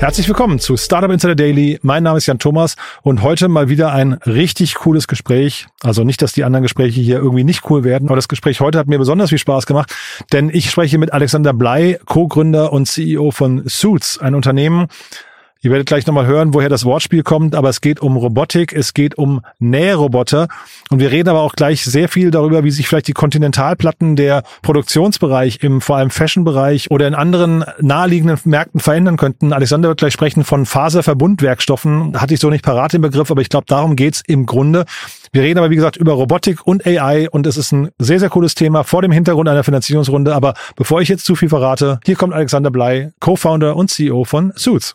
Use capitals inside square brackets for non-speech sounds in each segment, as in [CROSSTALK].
Herzlich willkommen zu Startup Insider Daily. Mein Name ist Jan Thomas und heute mal wieder ein richtig cooles Gespräch. Also nicht, dass die anderen Gespräche hier irgendwie nicht cool werden, aber das Gespräch heute hat mir besonders viel Spaß gemacht, denn ich spreche mit Alexander Blei, Co-Gründer und CEO von Suits, ein Unternehmen, Ihr werdet gleich nochmal hören, woher das Wortspiel kommt, aber es geht um Robotik, es geht um Nähroboter und wir reden aber auch gleich sehr viel darüber, wie sich vielleicht die Kontinentalplatten der Produktionsbereich im vor allem Fashion-Bereich oder in anderen naheliegenden Märkten verändern könnten. Alexander wird gleich sprechen von Faserverbundwerkstoffen. Hatte ich so nicht parat den Begriff, aber ich glaube, darum geht's im Grunde. Wir reden aber, wie gesagt, über Robotik und AI und es ist ein sehr, sehr cooles Thema vor dem Hintergrund einer Finanzierungsrunde. Aber bevor ich jetzt zu viel verrate, hier kommt Alexander Blei, Co-Founder und CEO von Suits.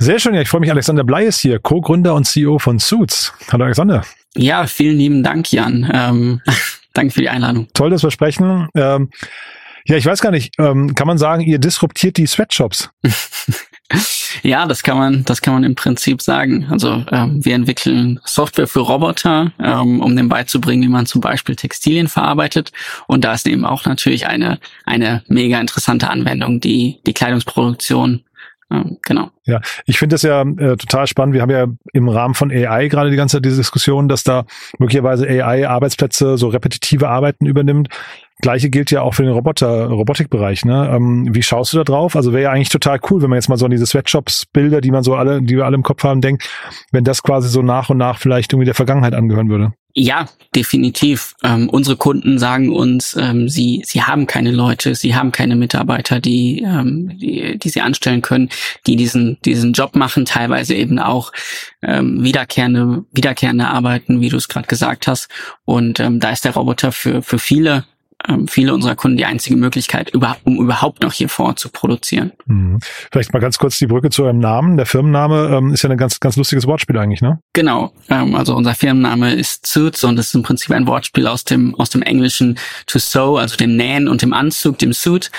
Sehr schön, ja, ich freue mich. Alexander Blei ist hier, Co-Gründer und CEO von Suits. Hallo Alexander. Ja, vielen lieben Dank, Jan. Ähm, [LAUGHS] danke für die Einladung. Toll, dass wir sprechen. Ähm, ja, ich weiß gar nicht, ähm, kann man sagen, ihr disruptiert die Sweatshops? [LAUGHS] ja, das kann man, das kann man im Prinzip sagen. Also ähm, wir entwickeln Software für Roboter, ähm, um dem beizubringen, wie man zum Beispiel Textilien verarbeitet. Und da ist eben auch natürlich eine eine mega interessante Anwendung, die die Kleidungsproduktion genau. Ja, ich finde das ja äh, total spannend. Wir haben ja im Rahmen von AI gerade die ganze Zeit diese Diskussion, dass da möglicherweise AI Arbeitsplätze, so repetitive Arbeiten übernimmt. Gleiche gilt ja auch für den Roboter, Robotikbereich. Ne? Ähm, wie schaust du da drauf? Also wäre ja eigentlich total cool, wenn man jetzt mal so an diese Sweatshops-Bilder, die man so alle, die wir alle im Kopf haben, denkt, wenn das quasi so nach und nach vielleicht irgendwie der Vergangenheit angehören würde. Ja, definitiv. Ähm, unsere Kunden sagen uns, ähm, sie, sie haben keine Leute, sie haben keine Mitarbeiter, die, ähm, die, die sie anstellen können, die diesen, diesen Job machen, teilweise eben auch ähm, wiederkehrende, wiederkehrende Arbeiten, wie du es gerade gesagt hast. Und ähm, da ist der Roboter für, für viele viele unserer Kunden die einzige Möglichkeit, um überhaupt noch hier vor Ort zu produzieren. Mhm. Vielleicht mal ganz kurz die Brücke zu eurem Namen. Der Firmenname ähm, ist ja ein ganz, ganz lustiges Wortspiel eigentlich, ne? Genau. Ähm, also unser Firmenname ist Suits und ist im Prinzip ein Wortspiel aus dem, aus dem Englischen to sew, also dem Nähen und dem Anzug, dem Suit.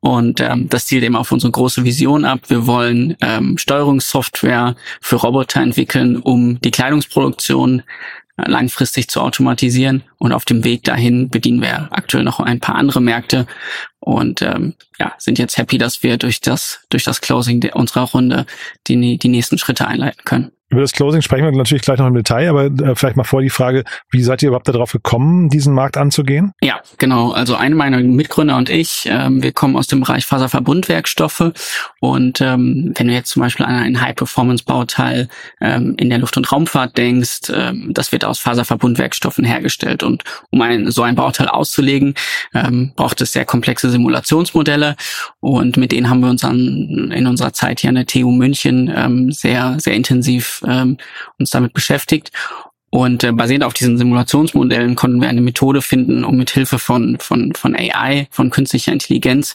Und ähm, das zielt eben auf unsere große Vision ab. Wir wollen ähm, Steuerungssoftware für Roboter entwickeln, um die Kleidungsproduktion langfristig zu automatisieren. Und auf dem Weg dahin bedienen wir aktuell noch ein paar andere Märkte und ähm, ja, sind jetzt happy, dass wir durch das, durch das Closing unserer Runde die, die nächsten Schritte einleiten können. Über das Closing sprechen wir natürlich gleich noch im Detail, aber äh, vielleicht mal vor die Frage, wie seid ihr überhaupt darauf gekommen, diesen Markt anzugehen? Ja, genau. Also eine meiner Mitgründer und ich, ähm, wir kommen aus dem Bereich Faserverbundwerkstoffe und ähm, wenn du jetzt zum Beispiel an ein High-Performance-Bauteil ähm, in der Luft- und Raumfahrt denkst, ähm, das wird aus Faserverbundwerkstoffen hergestellt und um ein, so ein Bauteil auszulegen, ähm, braucht es sehr komplexe Simulationsmodelle und mit denen haben wir uns an, in unserer Zeit hier an der TU München ähm, sehr, sehr intensiv ähm, uns damit beschäftigt. Und äh, basierend auf diesen Simulationsmodellen konnten wir eine Methode finden, um mit Hilfe von, von, von AI, von künstlicher Intelligenz,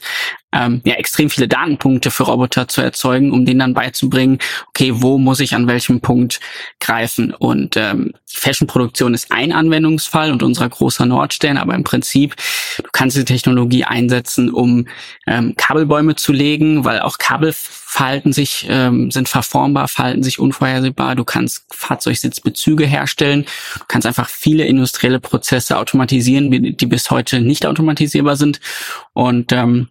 ähm, ja, extrem viele Datenpunkte für Roboter zu erzeugen, um denen dann beizubringen, okay, wo muss ich an welchem Punkt greifen? Und ähm, Fashionproduktion ist ein Anwendungsfall und unser großer Nordstern, aber im Prinzip, du kannst die Technologie einsetzen, um ähm, Kabelbäume zu legen, weil auch Kabel verhalten sich, ähm, sind verformbar, verhalten sich unvorhersehbar. Du kannst Fahrzeugsitzbezüge herstellen. Du kannst einfach viele industrielle Prozesse automatisieren, die bis heute nicht automatisierbar sind. Und ähm,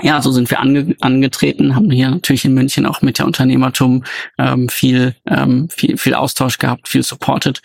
ja, so sind wir ange angetreten, haben hier natürlich in München auch mit der Unternehmertum ähm, viel, ähm, viel, viel Austausch gehabt, viel supported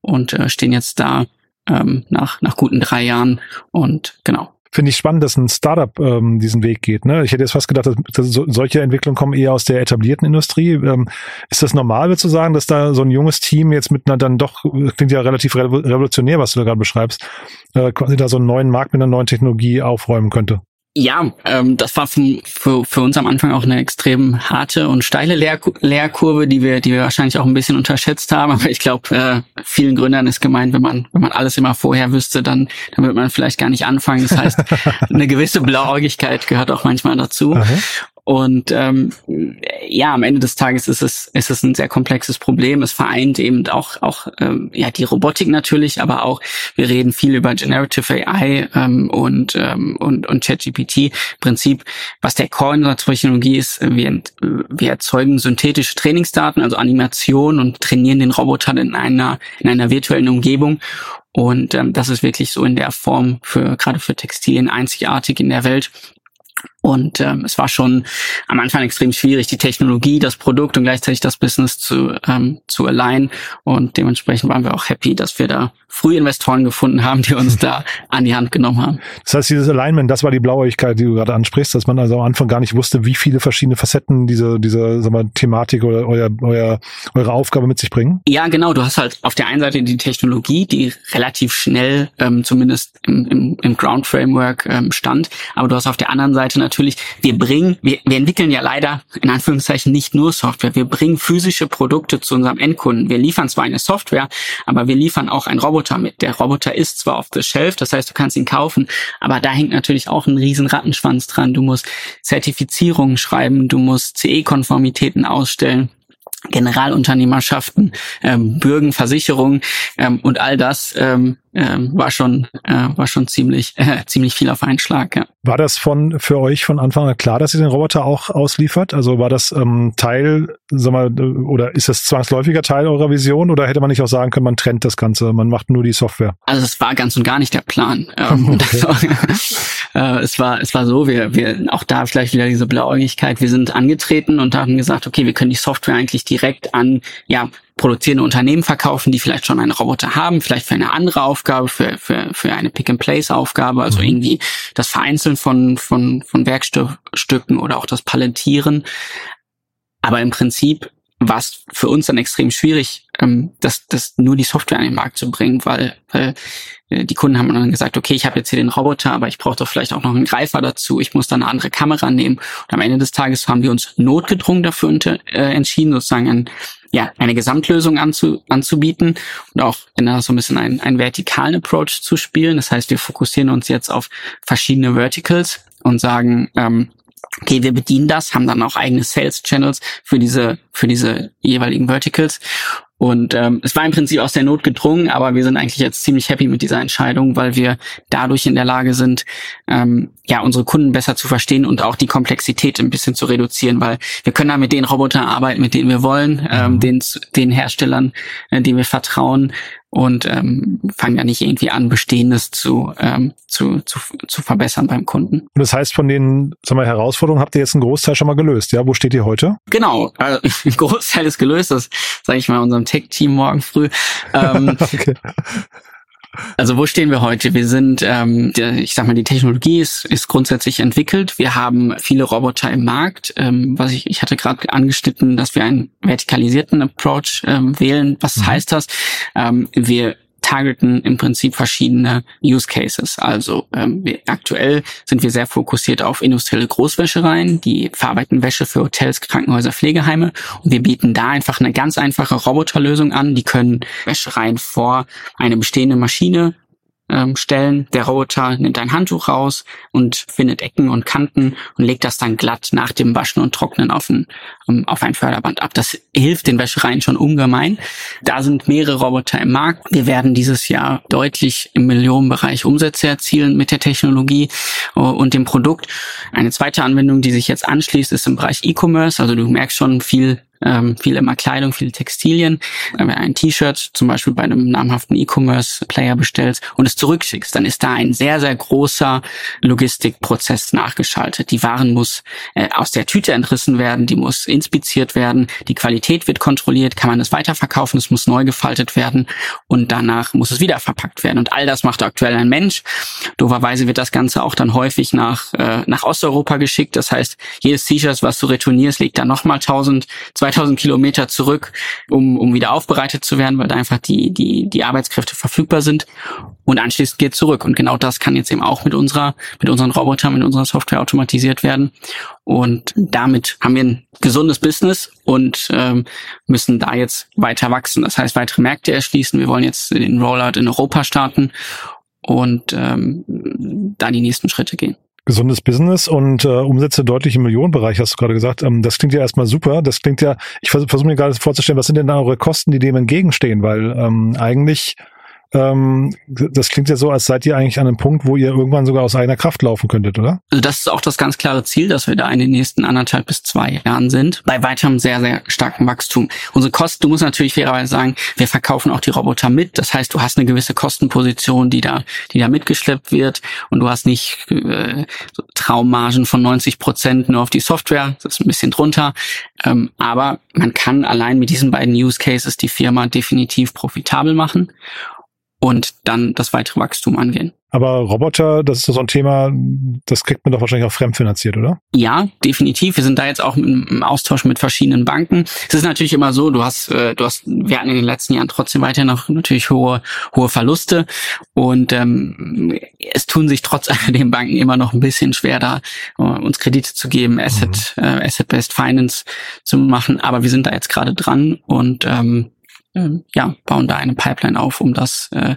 und äh, stehen jetzt da ähm, nach, nach guten drei Jahren und genau. Finde ich spannend, dass ein Startup ähm, diesen Weg geht. Ne? Ich hätte jetzt fast gedacht, dass, dass so, solche Entwicklungen kommen eher aus der etablierten Industrie. Ähm, ist das normal, würdest du sagen, dass da so ein junges Team jetzt mit einer dann doch, klingt ja relativ revolutionär, was du da gerade beschreibst, äh, quasi da so einen neuen Markt mit einer neuen Technologie aufräumen könnte? Ja, ähm, das war für, für, für uns am Anfang auch eine extrem harte und steile Lehr Lehrkurve, die wir, die wir wahrscheinlich auch ein bisschen unterschätzt haben. Aber ich glaube, äh, vielen Gründern ist gemeint, wenn man, wenn man alles immer vorher wüsste, dann, dann wird man vielleicht gar nicht anfangen. Das heißt, [LAUGHS] eine gewisse Blauäugigkeit gehört auch manchmal dazu. Aha. Und ähm, ja, am Ende des Tages ist es, ist es ein sehr komplexes Problem. Es vereint eben auch, auch ähm, ja, die Robotik natürlich, aber auch, wir reden viel über Generative AI ähm, und, ähm, und, und ChatGPT. Prinzip, was der Core unserer Technologie ist, wir, wir erzeugen synthetische Trainingsdaten, also Animationen und trainieren den Roboter in einer, in einer virtuellen Umgebung. Und ähm, das ist wirklich so in der Form für gerade für Textilien einzigartig in der Welt. Und ähm, es war schon am Anfang extrem schwierig, die Technologie, das Produkt und gleichzeitig das Business zu, ähm, zu alignen. Und dementsprechend waren wir auch happy, dass wir da früh Investoren gefunden haben, die uns [LAUGHS] da an die Hand genommen haben. Das heißt, dieses Alignment, das war die Blauäugigkeit, die du gerade ansprichst, dass man also am Anfang gar nicht wusste, wie viele verschiedene Facetten diese, diese sag mal, Thematik oder euer, euer, eure Aufgabe mit sich bringen? Ja, genau. Du hast halt auf der einen Seite die Technologie, die relativ schnell ähm, zumindest im, im, im Ground Framework ähm, stand. Aber du hast auf der anderen Seite natürlich, wir bringen, wir, wir entwickeln ja leider in Anführungszeichen nicht nur Software. Wir bringen physische Produkte zu unserem Endkunden. Wir liefern zwar eine Software, aber wir liefern auch ein Roboter Roboter mit. Der Roboter ist zwar auf the shelf, das heißt, du kannst ihn kaufen, aber da hängt natürlich auch ein riesen Rattenschwanz dran. Du musst Zertifizierungen schreiben, du musst CE-Konformitäten ausstellen. Generalunternehmerschaften, ähm, Bürgen, Versicherungen ähm, und all das ähm, ähm, war schon äh, war schon ziemlich [LAUGHS] äh, ziemlich viel auf einen Schlag. Ja. War das von für euch von Anfang an klar, dass ihr den Roboter auch ausliefert? Also war das ähm, Teil, sag mal, oder ist das zwangsläufiger Teil eurer Vision oder hätte man nicht auch sagen können, man trennt das Ganze, man macht nur die Software? Also es war ganz und gar nicht der Plan. Ähm, [LAUGHS] okay. [LAUGHS] äh, es war es war so, wir wir auch da vielleicht wieder diese Blauäugigkeit. Wir sind angetreten und haben gesagt, okay, wir können die Software eigentlich direkt an ja produzierende Unternehmen verkaufen, die vielleicht schon einen Roboter haben, vielleicht für eine andere Aufgabe, für, für, für eine Pick-and-Place-Aufgabe, also mhm. irgendwie das Vereinzeln von, von, von Werkstücken oder auch das Palettieren. Aber im Prinzip war es für uns dann extrem schwierig, ähm, das, das nur die Software an den Markt zu bringen, weil, äh, die Kunden haben dann gesagt, okay, ich habe jetzt hier den Roboter, aber ich brauche doch vielleicht auch noch einen Greifer dazu, ich muss dann eine andere Kamera nehmen. Und am Ende des Tages haben wir uns notgedrungen dafür äh, entschieden, sozusagen ein ja, eine Gesamtlösung anzu, anzubieten und auch in so ein bisschen einen, einen vertikalen Approach zu spielen. Das heißt, wir fokussieren uns jetzt auf verschiedene Verticals und sagen, ähm, okay, wir bedienen das, haben dann auch eigene Sales Channels für diese, für diese jeweiligen Verticals und ähm, es war im Prinzip aus der Not gedrungen, aber wir sind eigentlich jetzt ziemlich happy mit dieser Entscheidung, weil wir dadurch in der Lage sind, ähm, ja, unsere Kunden besser zu verstehen und auch die Komplexität ein bisschen zu reduzieren, weil wir können da mit den Robotern arbeiten, mit denen wir wollen, ähm, mhm. den, den Herstellern, äh, denen wir vertrauen und ähm, fangen ja nicht irgendwie an, Bestehendes zu, ähm, zu, zu, zu verbessern beim Kunden. Und das heißt, von den sagen wir, Herausforderungen habt ihr jetzt einen Großteil schon mal gelöst, ja? Wo steht ihr heute? Genau, also, [LAUGHS] ein Großteil ist gelöst, das sage ich mal unserem Tech-Team morgen früh. Ähm, [LAUGHS] okay. Also wo stehen wir heute? Wir sind, ähm, der, ich sag mal, die Technologie ist, ist grundsätzlich entwickelt. Wir haben viele Roboter im Markt. Ähm, was ich, ich hatte gerade angeschnitten, dass wir einen vertikalisierten Approach ähm, wählen. Was mhm. heißt das? Ähm, wir targeten im Prinzip verschiedene Use Cases. Also ähm, wir, aktuell sind wir sehr fokussiert auf industrielle Großwäschereien, die verarbeiten Wäsche für Hotels, Krankenhäuser, Pflegeheime und wir bieten da einfach eine ganz einfache Roboterlösung an. Die können Wäschereien vor eine bestehende Maschine ähm, stellen. Der Roboter nimmt ein Handtuch raus und findet Ecken und Kanten und legt das dann glatt nach dem Waschen und Trocknen auf ein, um, auf ein Förderband ab. Das hilft den Wäschereien schon ungemein. Da sind mehrere Roboter im Markt. Wir werden dieses Jahr deutlich im Millionenbereich Umsätze erzielen mit der Technologie uh, und dem Produkt. Eine zweite Anwendung, die sich jetzt anschließt, ist im Bereich E-Commerce. Also du merkst schon viel ähm, viel immer Kleidung, viele Textilien. Wenn du ein T-Shirt zum Beispiel bei einem namhaften E-Commerce-Player bestellst und es zurückschickst, dann ist da ein sehr, sehr großer Logistikprozess nachgeschaltet. Die Waren muss äh, aus der Tüte entrissen werden, die muss inspiziert werden, die Qualität wird kontrolliert, kann man es weiterverkaufen, es muss neu gefaltet werden und danach muss es wieder verpackt werden. Und all das macht aktuell ein Mensch. Doverweise wird das Ganze auch dann häufig nach, äh, nach Osteuropa geschickt. Das heißt, jedes T-Shirt, was du retournierst, legt dann nochmal 1000, 2000 Kilometer zurück, um, um wieder aufbereitet zu werden, weil da einfach die, die, die Arbeitskräfte verfügbar sind. Und anschließend geht zurück. Und genau das kann jetzt eben auch mit unserer, mit unseren Robotern, mit unserer Software automatisiert werden. Und damit haben wir ein gesundes Business und ähm, müssen da jetzt weiter wachsen. Das heißt, weitere Märkte erschließen. Wir wollen jetzt den Rollout in Europa starten und ähm, da die nächsten Schritte gehen gesundes Business und äh, Umsätze deutlich im Millionenbereich, hast du gerade gesagt. Ähm, das klingt ja erstmal super. Das klingt ja, ich versuche versuch mir gerade vorzustellen, was sind denn da eure Kosten, die dem entgegenstehen? Weil ähm, eigentlich ähm, das klingt ja so, als seid ihr eigentlich an einem Punkt, wo ihr irgendwann sogar aus eigener Kraft laufen könntet, oder? Also das ist auch das ganz klare Ziel, dass wir da in den nächsten anderthalb bis zwei Jahren sind. Bei weiterem sehr, sehr starken Wachstum. Unsere Kosten, du musst natürlich fairerweise sagen, wir verkaufen auch die Roboter mit. Das heißt, du hast eine gewisse Kostenposition, die da, die da mitgeschleppt wird und du hast nicht äh, so Traummargen von 90 Prozent nur auf die Software. Das ist ein bisschen drunter. Ähm, aber man kann allein mit diesen beiden Use Cases die Firma definitiv profitabel machen und dann das weitere Wachstum angehen. Aber Roboter, das ist doch so ein Thema, das kriegt man doch wahrscheinlich auch fremdfinanziert, oder? Ja, definitiv. Wir sind da jetzt auch im Austausch mit verschiedenen Banken. Es ist natürlich immer so, du hast, äh, du hast, wir hatten in den letzten Jahren trotzdem weiter noch natürlich hohe, hohe Verluste und ähm, es tun sich trotz [LAUGHS] alledem Banken immer noch ein bisschen schwer, da uh, uns Kredite zu geben, Asset, mhm. äh, Asset-Based Finance zu machen. Aber wir sind da jetzt gerade dran und ähm, ähm, ja, bauen da eine Pipeline auf, um das, äh,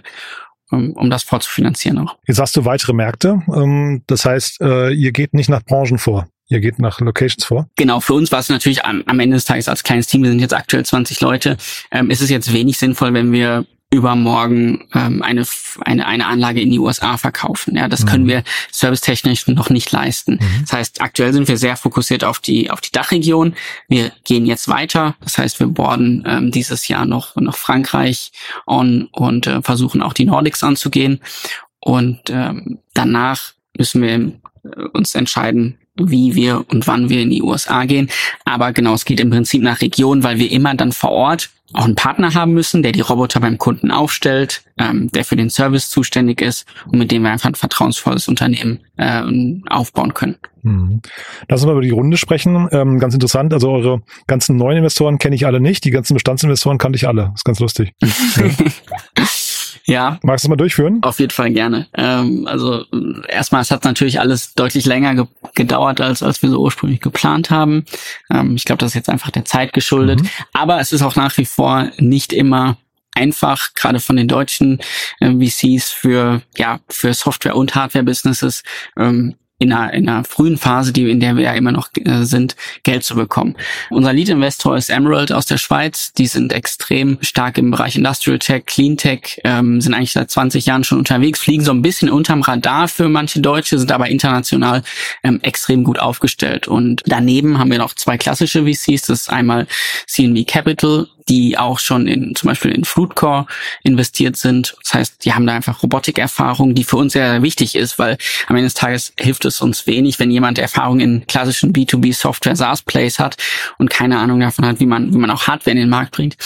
um, um das vorzufinanzieren auch. Jetzt hast du weitere Märkte. Ähm, das heißt, äh, ihr geht nicht nach Branchen vor. Ihr geht nach Locations vor? Genau, für uns war es natürlich am, am Ende des Tages als kleines Team, wir sind jetzt aktuell 20 Leute, ähm, ist es jetzt wenig sinnvoll, wenn wir übermorgen ähm, eine, eine, eine Anlage in die USA verkaufen. Ja, das mhm. können wir servicetechnisch noch nicht leisten. Mhm. Das heißt, aktuell sind wir sehr fokussiert auf die, auf die Dachregion. Wir gehen jetzt weiter. Das heißt, wir borden ähm, dieses Jahr noch, noch Frankreich on und äh, versuchen auch die Nordics anzugehen. Und ähm, danach müssen wir äh, uns entscheiden, wie wir und wann wir in die USA gehen. Aber genau, es geht im Prinzip nach Region, weil wir immer dann vor Ort auch einen Partner haben müssen, der die Roboter beim Kunden aufstellt, ähm, der für den Service zuständig ist und mit dem wir einfach ein vertrauensvolles Unternehmen äh, aufbauen können. Mhm. Lass uns mal über die Runde sprechen. Ähm, ganz interessant. Also eure ganzen neuen Investoren kenne ich alle nicht. Die ganzen Bestandsinvestoren kannte ich alle. Das ist ganz lustig. [LAUGHS] ja. Ja. Magst du mal durchführen? Auf jeden Fall gerne. Ähm, also erstmal, es hat natürlich alles deutlich länger ge gedauert, als, als wir so ursprünglich geplant haben. Ähm, ich glaube, das ist jetzt einfach der Zeit geschuldet. Mhm. Aber es ist auch nach wie vor nicht immer einfach, gerade von den deutschen äh, VCs für ja für Software und Hardware Businesses ähm, in einer, in einer frühen Phase, die in der wir ja immer noch äh, sind, Geld zu bekommen. Unser Lead-Investor ist Emerald aus der Schweiz. Die sind extrem stark im Bereich Industrial Tech, Clean Tech, ähm, sind eigentlich seit 20 Jahren schon unterwegs, fliegen so ein bisschen unterm Radar für manche Deutsche, sind aber international ähm, extrem gut aufgestellt. Und daneben haben wir noch zwei klassische VCs. Das ist einmal CNV Capital, die auch schon in zum Beispiel in Fruitcore investiert sind. Das heißt, die haben da einfach Robotikerfahrung, die für uns sehr wichtig ist, weil am Ende des Tages hilft es uns wenig, wenn jemand Erfahrung in klassischen B2B Software SaaS Plays hat und keine Ahnung davon hat, wie man wie man auch Hardware in den Markt bringt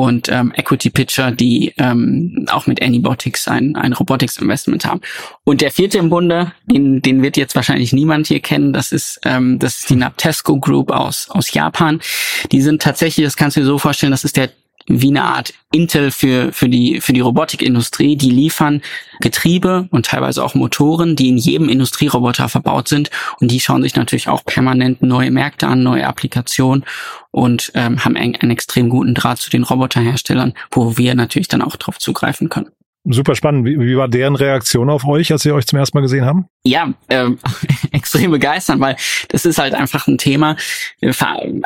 und ähm, Equity Pitcher, die ähm, auch mit Anybotics ein, ein Robotics Investment haben. Und der vierte im Bunde, den, den wird jetzt wahrscheinlich niemand hier kennen, das ist, ähm, das ist die Naptesco Group aus, aus Japan. Die sind tatsächlich, das kannst du dir so vorstellen, das ist der wie eine Art Intel für, für die, für die Robotikindustrie. Die liefern Getriebe und teilweise auch Motoren, die in jedem Industrieroboter verbaut sind. Und die schauen sich natürlich auch permanent neue Märkte an, neue Applikationen und ähm, haben einen, einen extrem guten Draht zu den Roboterherstellern, wo wir natürlich dann auch drauf zugreifen können. Super spannend. Wie, wie war deren Reaktion auf euch, als sie euch zum ersten Mal gesehen haben? Ja, ähm, [LAUGHS] extrem begeistert, weil das ist halt einfach ein Thema.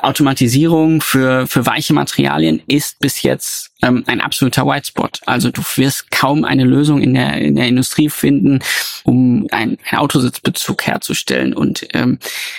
Automatisierung für, für weiche Materialien ist bis jetzt ähm, ein absoluter Whitespot. Also du wirst kaum eine Lösung in der, in der Industrie finden, um einen, einen Autositzbezug herzustellen. Und ähm,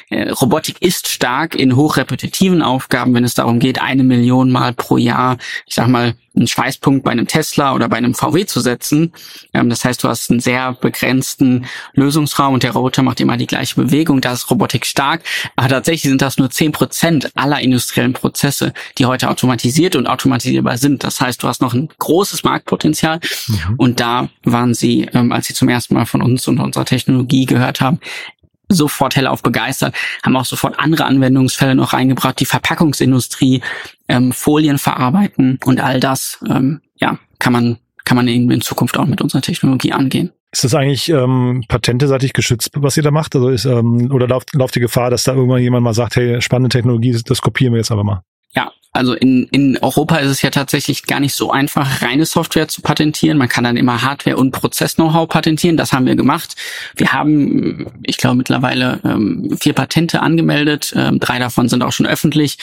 äh, Robotik ist stark in hochrepetitiven Aufgaben, wenn es darum geht, eine Million Mal pro Jahr, ich sag mal, einen Schweißpunkt bei einem Tesla oder bei einem VW zu setzen. Ähm, das heißt, du hast einen sehr begrenzten Lösungsraum und der Roboter macht immer die gleiche Bewegung. Da ist Robotik stark. Aber tatsächlich sind das nur zehn Prozent aller industriellen Prozesse, die heute automatisiert und automatisierbar sind. Das heißt, du hast noch ein großes Marktpotenzial. Mhm. Und da waren sie, ähm, als sie zum ersten Mal von uns und unserer Technologie gehört haben, sofort hellauf begeistert, haben auch sofort andere Anwendungsfälle noch reingebracht, die Verpackungsindustrie, ähm, Folien verarbeiten und all das, ähm, ja, kann man, kann man in Zukunft auch mit unserer Technologie angehen. Ist das eigentlich ähm, patenteseitig geschützt, was ihr da macht? Also ist, ähm, oder lauft, lauft die Gefahr, dass da irgendwann jemand mal sagt, hey, spannende Technologie, das kopieren wir jetzt aber mal? Also in, in Europa ist es ja tatsächlich gar nicht so einfach, reine Software zu patentieren. Man kann dann immer Hardware und Prozess-Know-how patentieren. Das haben wir gemacht. Wir haben, ich glaube, mittlerweile ähm, vier Patente angemeldet. Ähm, drei davon sind auch schon öffentlich.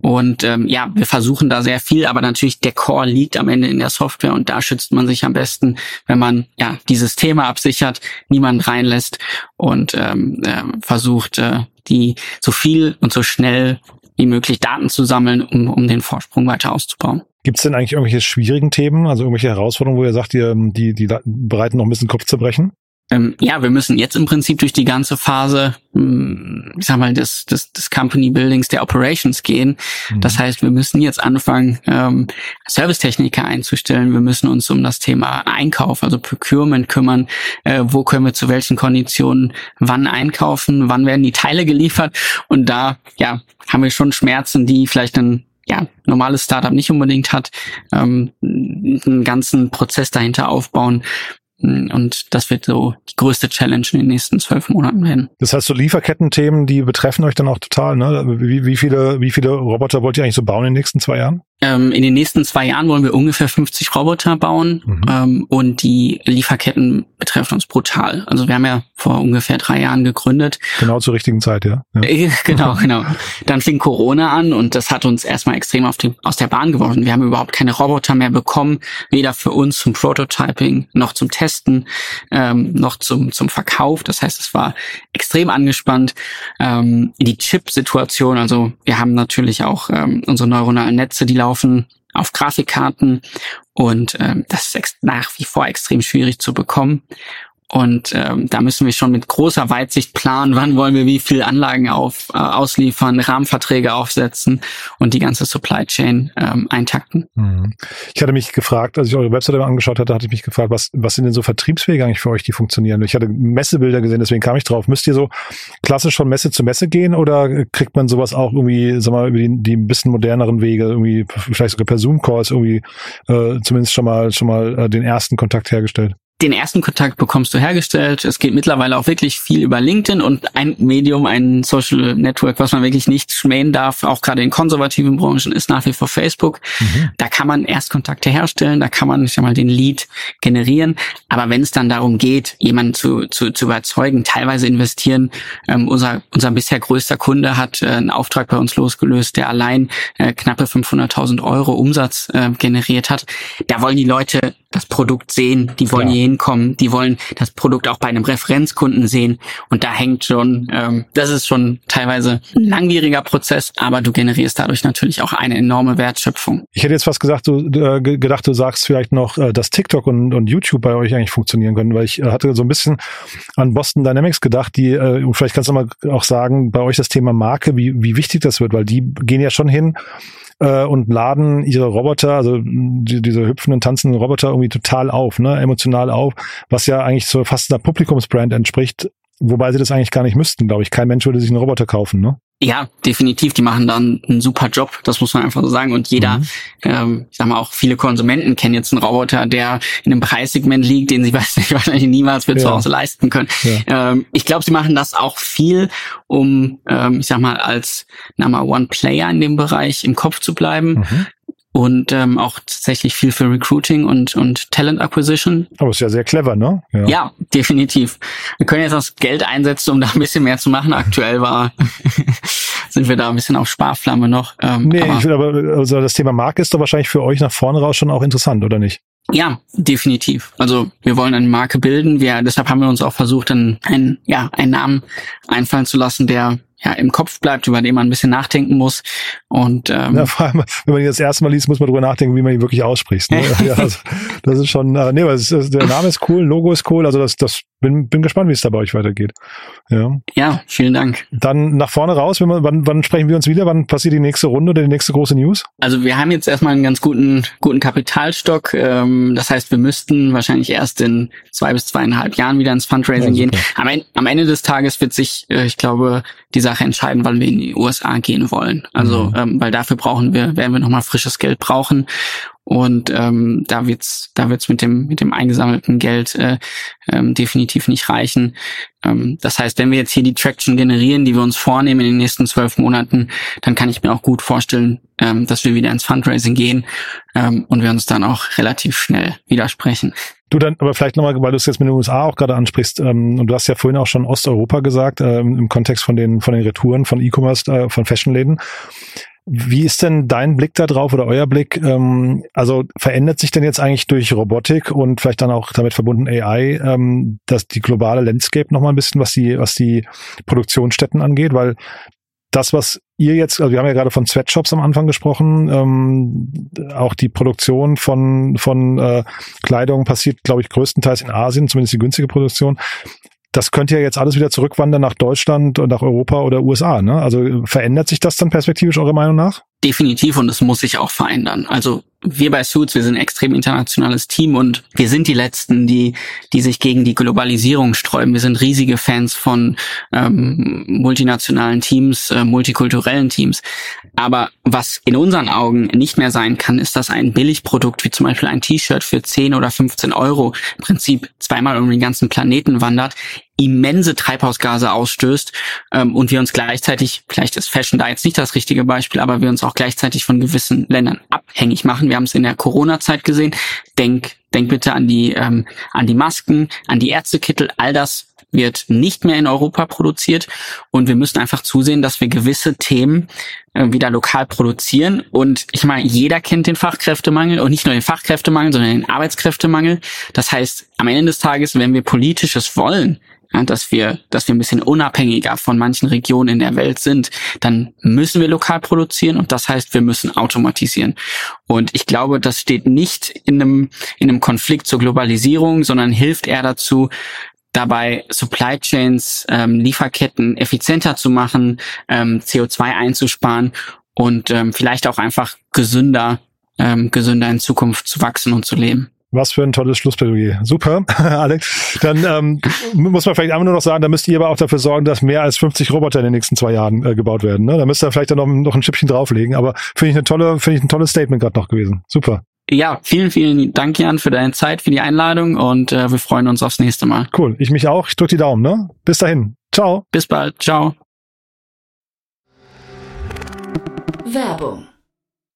Und ähm, ja, wir versuchen da sehr viel, aber natürlich der Core liegt am Ende in der Software und da schützt man sich am besten, wenn man ja dieses Thema absichert, niemand reinlässt und ähm, äh, versucht, äh, die so viel und so schnell wie möglich Daten zu sammeln, um, um den Vorsprung weiter auszubauen. Gibt es denn eigentlich irgendwelche schwierigen Themen, also irgendwelche Herausforderungen, wo ihr sagt, ihr, die, die bereiten noch ein bisschen Kopf zu brechen? Ähm, ja, wir müssen jetzt im Prinzip durch die ganze Phase, hm, ich sag mal, des, des, des Company Buildings, der Operations gehen. Mhm. Das heißt, wir müssen jetzt anfangen, ähm, Servicetechniker einzustellen. Wir müssen uns um das Thema Einkauf, also Procurement kümmern. Äh, wo können wir zu welchen Konditionen wann einkaufen? Wann werden die Teile geliefert? Und da, ja, haben wir schon Schmerzen, die vielleicht ein ja, normales Startup nicht unbedingt hat, ähm, einen ganzen Prozess dahinter aufbauen, und das wird so die größte Challenge in den nächsten zwölf Monaten werden. Das heißt, so Lieferkettenthemen, die betreffen euch dann auch total, ne? Wie, wie viele, wie viele Roboter wollt ihr eigentlich so bauen in den nächsten zwei Jahren? Ähm, in den nächsten zwei Jahren wollen wir ungefähr 50 Roboter bauen mhm. ähm, und die Lieferketten betreffen uns brutal. Also wir haben ja vor ungefähr drei Jahren gegründet. Genau zur richtigen Zeit, ja. ja. Äh, [LAUGHS] genau, genau. Dann fing Corona an und das hat uns erstmal extrem auf die, aus der Bahn geworfen. Wir haben überhaupt keine Roboter mehr bekommen, weder für uns zum Prototyping noch zum Testen, ähm, noch zum, zum Verkauf. Das heißt, es war extrem angespannt. Ähm, die Chip-Situation, also wir haben natürlich auch ähm, unsere neuronalen Netze, die laufen auf Grafikkarten und ähm, das ist nach wie vor extrem schwierig zu bekommen. Und ähm, da müssen wir schon mit großer Weitsicht planen, wann wollen wir wie viel Anlagen auf, äh, ausliefern, Rahmenverträge aufsetzen und die ganze Supply Chain ähm, eintakten. Mhm. Ich hatte mich gefragt, als ich eure Webseite angeschaut hatte, hatte ich mich gefragt, was, was sind denn so Vertriebswege eigentlich für euch, die funktionieren? Ich hatte Messebilder gesehen, deswegen kam ich drauf. Müsst ihr so klassisch von Messe zu Messe gehen oder kriegt man sowas auch irgendwie, sag mal, über die, die ein bisschen moderneren Wege, irgendwie vielleicht sogar per Zoom-Calls irgendwie äh, zumindest schon mal schon mal äh, den ersten Kontakt hergestellt? Den ersten Kontakt bekommst du hergestellt. Es geht mittlerweile auch wirklich viel über LinkedIn und ein Medium, ein Social Network, was man wirklich nicht schmähen darf, auch gerade in konservativen Branchen, ist nach wie vor Facebook. Mhm. Da kann man Erstkontakte herstellen, da kann man, ich sag mal, den Lead generieren. Aber wenn es dann darum geht, jemanden zu, zu, zu überzeugen, teilweise investieren, ähm, unser, unser bisher größter Kunde hat äh, einen Auftrag bei uns losgelöst, der allein äh, knappe 500.000 Euro Umsatz äh, generiert hat. Da wollen die Leute das Produkt sehen, die wollen ja. hier hinkommen, die wollen das Produkt auch bei einem Referenzkunden sehen und da hängt schon, ähm, das ist schon teilweise ein langwieriger Prozess, aber du generierst dadurch natürlich auch eine enorme Wertschöpfung. Ich hätte jetzt fast gesagt, du äh, gedacht, du sagst vielleicht noch, äh, dass TikTok und, und YouTube bei euch eigentlich funktionieren können, weil ich äh, hatte so ein bisschen an Boston Dynamics gedacht, die äh, und vielleicht kannst du mal auch sagen, bei euch das Thema Marke, wie wie wichtig das wird, weil die gehen ja schon hin äh, und laden ihre Roboter, also die, diese hüpfenden, tanzenden Roboter irgendwie total auf, ne, emotional auf, was ja eigentlich so fast einer Publikumsbrand entspricht, wobei sie das eigentlich gar nicht müssten, glaube ich. Kein Mensch würde sich einen Roboter kaufen, ne? Ja, definitiv. Die machen dann einen super Job, das muss man einfach so sagen. Und jeder, mhm. ähm, ich sag mal auch viele Konsumenten kennen jetzt einen Roboter, der in einem Preissegment liegt, den sie [LAUGHS] wahrscheinlich niemals für ja. zu Hause leisten können. Ja. Ähm, ich glaube, sie machen das auch viel, um, ähm, ich sag mal, als Number One Player in dem Bereich im Kopf zu bleiben. Mhm und ähm, auch tatsächlich viel für Recruiting und, und Talent Acquisition. Aber ist ja sehr clever, ne? Ja. ja, definitiv. Wir können jetzt das Geld einsetzen, um da ein bisschen mehr zu machen. Aktuell war [LAUGHS] sind wir da ein bisschen auf Sparflamme noch. Ähm, nee, aber, ich will aber also das Thema Marke ist doch wahrscheinlich für euch nach vorne raus schon auch interessant, oder nicht? Ja, definitiv. Also wir wollen eine Marke bilden. Wir, deshalb haben wir uns auch versucht, einen, einen, ja, einen Namen einfallen zu lassen, der ja, im Kopf bleibt, über den man ein bisschen nachdenken muss. Und ähm, ja, vor allem, wenn man ihn das erste Mal liest, muss man drüber nachdenken, wie man ihn wirklich ausspricht. Ne? [LAUGHS] ja, also, das ist schon, äh, nee, aber ist, der Name ist cool, Logo ist cool, also das, das bin, bin gespannt, wie es da bei euch weitergeht. Ja, ja vielen Dank. Dann nach vorne raus, wenn man, wann, wann sprechen wir uns wieder? Wann passiert die nächste Runde oder die nächste große News? Also wir haben jetzt erstmal einen ganz guten, guten Kapitalstock. Ähm, das heißt, wir müssten wahrscheinlich erst in zwei bis zweieinhalb Jahren wieder ins Fundraising ja, gehen. Am, am Ende des Tages wird sich, äh, ich glaube, die Sache entscheiden, wann wir in die USA gehen wollen. Also, mhm. ähm, weil dafür brauchen wir, werden wir nochmal frisches Geld brauchen. Und ähm, da wird's, da wird's mit dem mit dem eingesammelten Geld äh, ähm, definitiv nicht reichen. Ähm, das heißt, wenn wir jetzt hier die Traction generieren, die wir uns vornehmen in den nächsten zwölf Monaten, dann kann ich mir auch gut vorstellen, ähm, dass wir wieder ins Fundraising gehen ähm, und wir uns dann auch relativ schnell widersprechen. Du dann, aber vielleicht nochmal, weil du es jetzt mit den USA auch gerade ansprichst, ähm, und du hast ja vorhin auch schon Osteuropa gesagt, ähm, im Kontext von den von den Retouren von E-Commerce, äh, von Fashionläden. Wie ist denn dein Blick da drauf oder euer Blick? Ähm, also verändert sich denn jetzt eigentlich durch Robotik und vielleicht dann auch damit verbunden AI, ähm, dass die globale Landscape nochmal ein bisschen, was die, was die Produktionsstätten angeht? Weil das, was ihr jetzt, also wir haben ja gerade von Sweatshops am Anfang gesprochen, ähm, auch die Produktion von, von äh, Kleidung passiert, glaube ich, größtenteils in Asien, zumindest die günstige Produktion das könnte ja jetzt alles wieder zurückwandern nach Deutschland und nach Europa oder USA. Ne? Also verändert sich das dann perspektivisch eurer Meinung nach? Definitiv und es muss sich auch verändern. Also wir bei Suits, wir sind ein extrem internationales Team und wir sind die Letzten, die, die sich gegen die Globalisierung sträuben. Wir sind riesige Fans von ähm, multinationalen Teams, äh, multikulturellen Teams. Aber was in unseren Augen nicht mehr sein kann, ist, dass ein Billigprodukt wie zum Beispiel ein T-Shirt für 10 oder 15 Euro im Prinzip zweimal um den ganzen Planeten wandert, immense Treibhausgase ausstößt ähm, und wir uns gleichzeitig, vielleicht ist Fashion da jetzt nicht das richtige Beispiel, aber wir uns auch gleichzeitig von gewissen Ländern abhängig machen. Wir haben es in der Corona-Zeit gesehen. Denk, denk bitte an die, ähm, an die Masken, an die Ärztekittel, all das wird nicht mehr in Europa produziert und wir müssen einfach zusehen, dass wir gewisse Themen äh, wieder lokal produzieren. Und ich meine, jeder kennt den Fachkräftemangel und nicht nur den Fachkräftemangel, sondern den Arbeitskräftemangel. Das heißt, am Ende des Tages, wenn wir politisches wollen, dass wir, dass wir ein bisschen unabhängiger von manchen Regionen in der Welt sind, dann müssen wir lokal produzieren und das heißt, wir müssen automatisieren. Und ich glaube, das steht nicht in einem, in einem Konflikt zur Globalisierung, sondern hilft eher dazu, dabei Supply Chains, ähm, Lieferketten effizienter zu machen, ähm, CO2 einzusparen und ähm, vielleicht auch einfach gesünder, ähm, gesünder in Zukunft zu wachsen und zu leben. Was für ein tolles Schlussplädoyer. Super, [LAUGHS] Alex. Dann ähm, muss man vielleicht einfach nur noch sagen, da müsst ihr aber auch dafür sorgen, dass mehr als 50 Roboter in den nächsten zwei Jahren äh, gebaut werden. Ne? Da müsst ihr vielleicht dann noch, noch ein Schippchen drauflegen. Aber finde ich eine tolle, finde ich ein tolles Statement gerade noch gewesen. Super. Ja, vielen, vielen Dank, Jan, für deine Zeit, für die Einladung und äh, wir freuen uns aufs nächste Mal. Cool, ich mich auch. Ich drücke die Daumen. Ne? Bis dahin. Ciao. Bis bald. Ciao. Werbung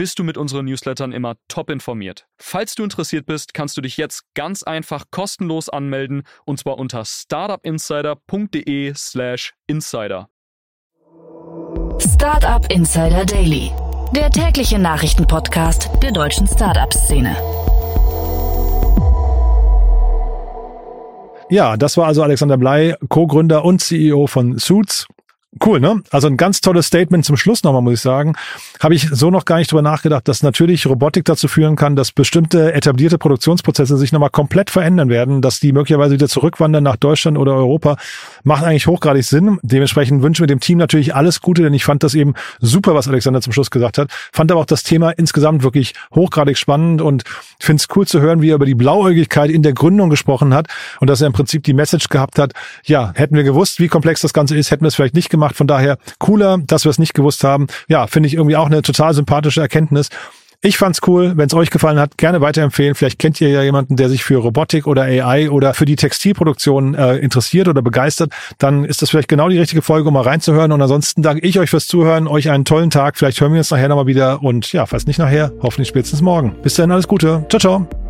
bist du mit unseren Newslettern immer top informiert. Falls du interessiert bist, kannst du dich jetzt ganz einfach kostenlos anmelden und zwar unter startupinsider.de/slash insider. Startup Insider Daily, der tägliche Nachrichtenpodcast der deutschen Startup-Szene. Ja, das war also Alexander Blei, Co-Gründer und CEO von Suits. Cool, ne? Also ein ganz tolles Statement zum Schluss nochmal, muss ich sagen. Habe ich so noch gar nicht drüber nachgedacht, dass natürlich Robotik dazu führen kann, dass bestimmte etablierte Produktionsprozesse sich nochmal komplett verändern werden, dass die möglicherweise wieder zurückwandern nach Deutschland oder Europa. Macht eigentlich hochgradig Sinn. Dementsprechend wünschen wir dem Team natürlich alles Gute, denn ich fand das eben super, was Alexander zum Schluss gesagt hat. Fand aber auch das Thema insgesamt wirklich hochgradig spannend und finde es cool zu hören, wie er über die Blauäugigkeit in der Gründung gesprochen hat und dass er im Prinzip die Message gehabt hat, ja, hätten wir gewusst, wie komplex das Ganze ist, hätten wir es vielleicht nicht gemacht gemacht. Von daher cooler, dass wir es nicht gewusst haben. Ja, finde ich irgendwie auch eine total sympathische Erkenntnis. Ich fand's cool. Wenn es euch gefallen hat, gerne weiterempfehlen. Vielleicht kennt ihr ja jemanden, der sich für Robotik oder AI oder für die Textilproduktion äh, interessiert oder begeistert. Dann ist das vielleicht genau die richtige Folge, um mal reinzuhören. Und ansonsten danke ich euch fürs Zuhören. Euch einen tollen Tag. Vielleicht hören wir uns nachher nochmal wieder. Und ja, falls nicht nachher, hoffentlich spätestens morgen. Bis dann, alles Gute. Ciao, ciao.